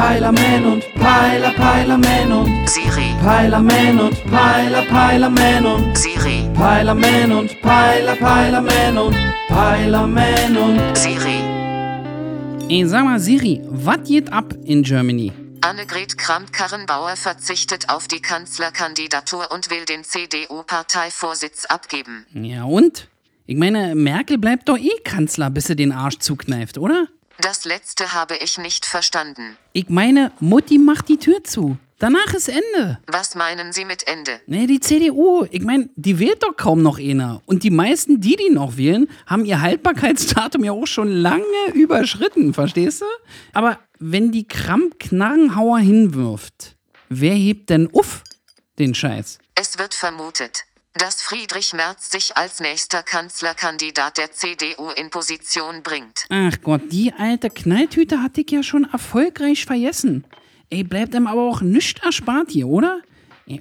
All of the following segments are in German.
Peilerman und Peiler, Peilerman und Siri, Peilerman und Peiler, Peilerman und Siri, Peilerman und Peiler, Peilerman und Peilerman und Siri. Ey, sag mal, Siri, was geht ab in Germany? Annegret Kramp-Karrenbauer verzichtet auf die Kanzlerkandidatur und will den CDU-Parteivorsitz abgeben. Ja und? Ich meine, Merkel bleibt doch eh Kanzler, bis sie den Arsch zukneift, oder? Das letzte habe ich nicht verstanden. Ich meine, Mutti macht die Tür zu. Danach ist Ende. Was meinen Sie mit Ende? Nee, die CDU, ich meine, die wählt doch kaum noch einer. Und die meisten, die die noch wählen, haben ihr Haltbarkeitsdatum ja auch schon lange überschritten, verstehst du? Aber wenn die Kramp-Knarrenhauer hinwirft, wer hebt denn uff den Scheiß? Es wird vermutet, dass Friedrich Merz sich als nächster Kanzlerkandidat der CDU in Position bringt. Ach Gott, die alte Knalltüte hatte ich ja schon erfolgreich vergessen. Ey, bleibt ihm aber auch nichts erspart hier, oder?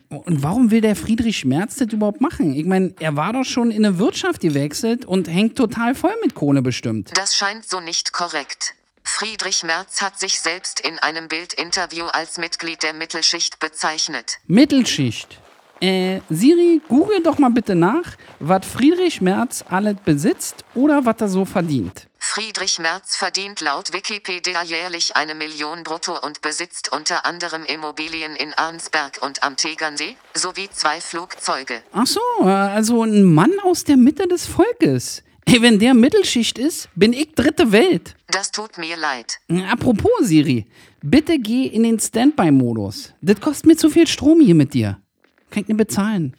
Und warum will der Friedrich Merz das überhaupt machen? Ich meine, er war doch schon in eine Wirtschaft gewechselt und hängt total voll mit Kohle bestimmt. Das scheint so nicht korrekt. Friedrich Merz hat sich selbst in einem Bildinterview als Mitglied der Mittelschicht bezeichnet. Mittelschicht. Äh, Siri, google doch mal bitte nach, was Friedrich Merz alles besitzt oder was er so verdient. Friedrich Merz verdient laut Wikipedia jährlich eine Million brutto und besitzt unter anderem Immobilien in Arnsberg und am Tegernsee sowie zwei Flugzeuge. Ach so, äh, also ein Mann aus der Mitte des Volkes. Ey, wenn der Mittelschicht ist, bin ich dritte Welt. Das tut mir leid. Apropos Siri, bitte geh in den Standby-Modus. Das kostet mir zu viel Strom hier mit dir. Kann ich nicht bezahlen.